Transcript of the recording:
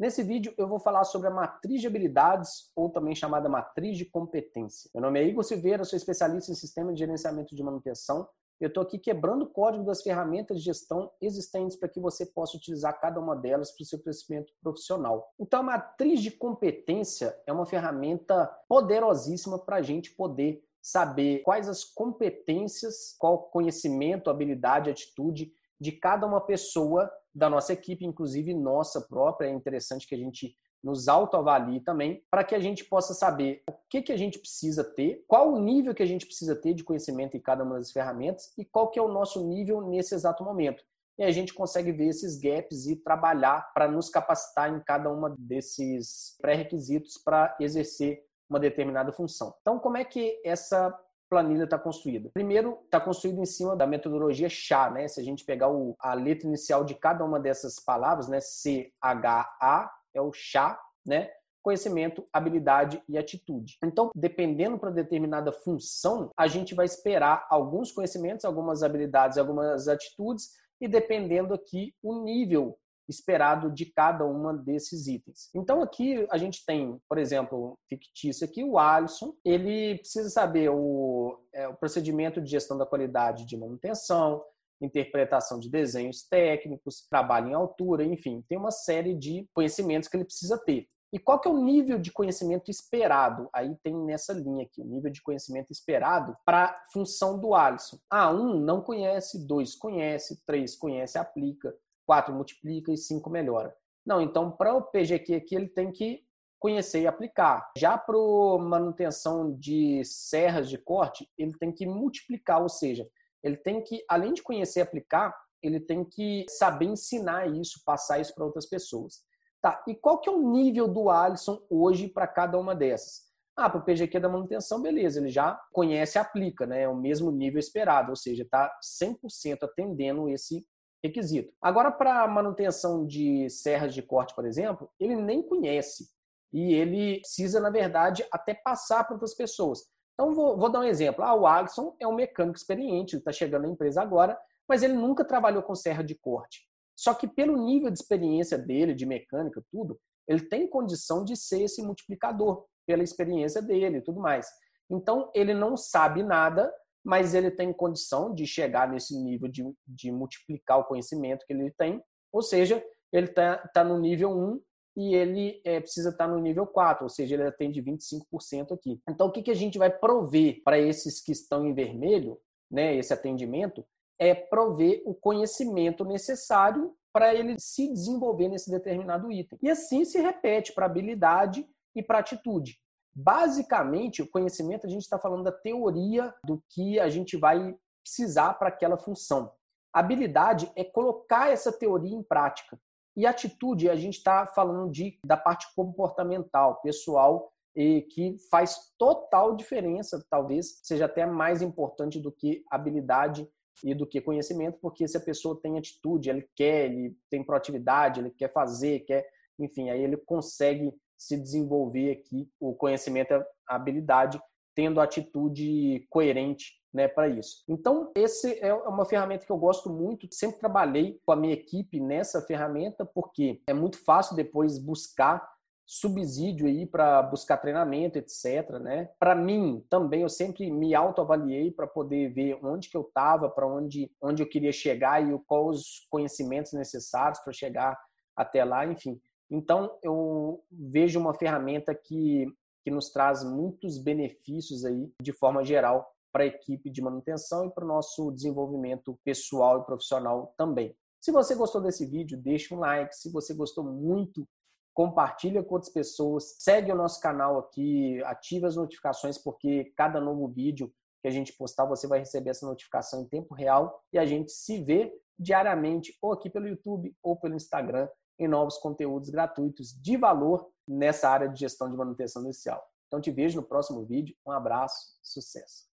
Nesse vídeo eu vou falar sobre a matriz de habilidades, ou também chamada matriz de competência. Meu nome é Igor Silveira, sou especialista em sistema de gerenciamento de manutenção. Eu estou aqui quebrando o código das ferramentas de gestão existentes para que você possa utilizar cada uma delas para o seu crescimento profissional. Então, a matriz de competência é uma ferramenta poderosíssima para a gente poder saber quais as competências, qual conhecimento, habilidade, atitude de cada uma pessoa da nossa equipe, inclusive nossa própria. É interessante que a gente nos autoavalie também, para que a gente possa saber o que, que a gente precisa ter, qual o nível que a gente precisa ter de conhecimento em cada uma das ferramentas e qual que é o nosso nível nesse exato momento. E a gente consegue ver esses gaps e trabalhar para nos capacitar em cada uma desses pré-requisitos para exercer uma determinada função. Então, como é que essa planilha está construída? Primeiro, está construído em cima da metodologia CHA, né? Se a gente pegar o, a letra inicial de cada uma dessas palavras, né? C, H, A, é o CHA, né? Conhecimento, habilidade e atitude. Então, dependendo para determinada função, a gente vai esperar alguns conhecimentos, algumas habilidades, algumas atitudes, e dependendo aqui o nível esperado de cada uma desses itens. Então aqui a gente tem, por exemplo, fictício aqui, o Alisson, ele precisa saber o, é, o procedimento de gestão da qualidade de manutenção, interpretação de desenhos técnicos, trabalho em altura, enfim, tem uma série de conhecimentos que ele precisa ter. E qual que é o nível de conhecimento esperado? Aí tem nessa linha aqui, o nível de conhecimento esperado para a função do Alisson. Ah, um não conhece, dois conhece, três conhece, aplica, 4 multiplica e 5 melhora. Não, então para o PGQ aqui ele tem que conhecer e aplicar. Já para manutenção de serras de corte, ele tem que multiplicar, ou seja, ele tem que, além de conhecer e aplicar, ele tem que saber ensinar isso, passar isso para outras pessoas. Tá, e qual que é o nível do Alisson hoje para cada uma dessas? Ah, para o PGQ da manutenção, beleza, ele já conhece e aplica, né? É o mesmo nível esperado, ou seja, está 100% atendendo esse requisito. Agora, para manutenção de serras de corte, por exemplo, ele nem conhece e ele precisa, na verdade, até passar para outras pessoas. Então, vou, vou, dar um exemplo. Ah, o Alisson é um mecânico experiente, está chegando na empresa agora, mas ele nunca trabalhou com serra de corte. Só que pelo nível de experiência dele, de mecânica, tudo, ele tem condição de ser esse multiplicador, pela experiência dele e tudo mais. Então, ele não sabe nada, mas ele tem condição de chegar nesse nível de, de multiplicar o conhecimento que ele tem, ou seja, ele está tá no nível 1 e ele é, precisa estar tá no nível 4, ou seja, ele atende 25% aqui. Então, o que, que a gente vai prover para esses que estão em vermelho, né, esse atendimento, é prover o conhecimento necessário para ele se desenvolver nesse determinado item. E assim se repete para habilidade e para atitude. Basicamente, o conhecimento, a gente está falando da teoria do que a gente vai precisar para aquela função. habilidade é colocar essa teoria em prática. E atitude, a gente está falando de, da parte comportamental, pessoal, e que faz total diferença, talvez seja até mais importante do que habilidade e do que conhecimento, porque se a pessoa tem atitude, ele quer, ele tem proatividade, ele quer fazer, quer, enfim, aí ele consegue se desenvolver aqui o conhecimento, a habilidade, tendo atitude coerente né, para isso. Então, esse é uma ferramenta que eu gosto muito, sempre trabalhei com a minha equipe nessa ferramenta, porque é muito fácil depois buscar subsídio aí para buscar treinamento, etc. Né? Para mim, também, eu sempre me autoavaliei para poder ver onde que eu estava, para onde, onde eu queria chegar e quais os conhecimentos necessários para chegar até lá, enfim. Então, eu vejo uma ferramenta que, que nos traz muitos benefícios aí, de forma geral, para a equipe de manutenção e para o nosso desenvolvimento pessoal e profissional também. Se você gostou desse vídeo, deixa um like. Se você gostou muito, compartilha com outras pessoas. Segue o nosso canal aqui, ative as notificações, porque cada novo vídeo que a gente postar, você vai receber essa notificação em tempo real e a gente se vê diariamente ou aqui pelo YouTube ou pelo Instagram em novos conteúdos gratuitos de valor nessa área de gestão de manutenção inicial. Então te vejo no próximo vídeo. Um abraço, sucesso!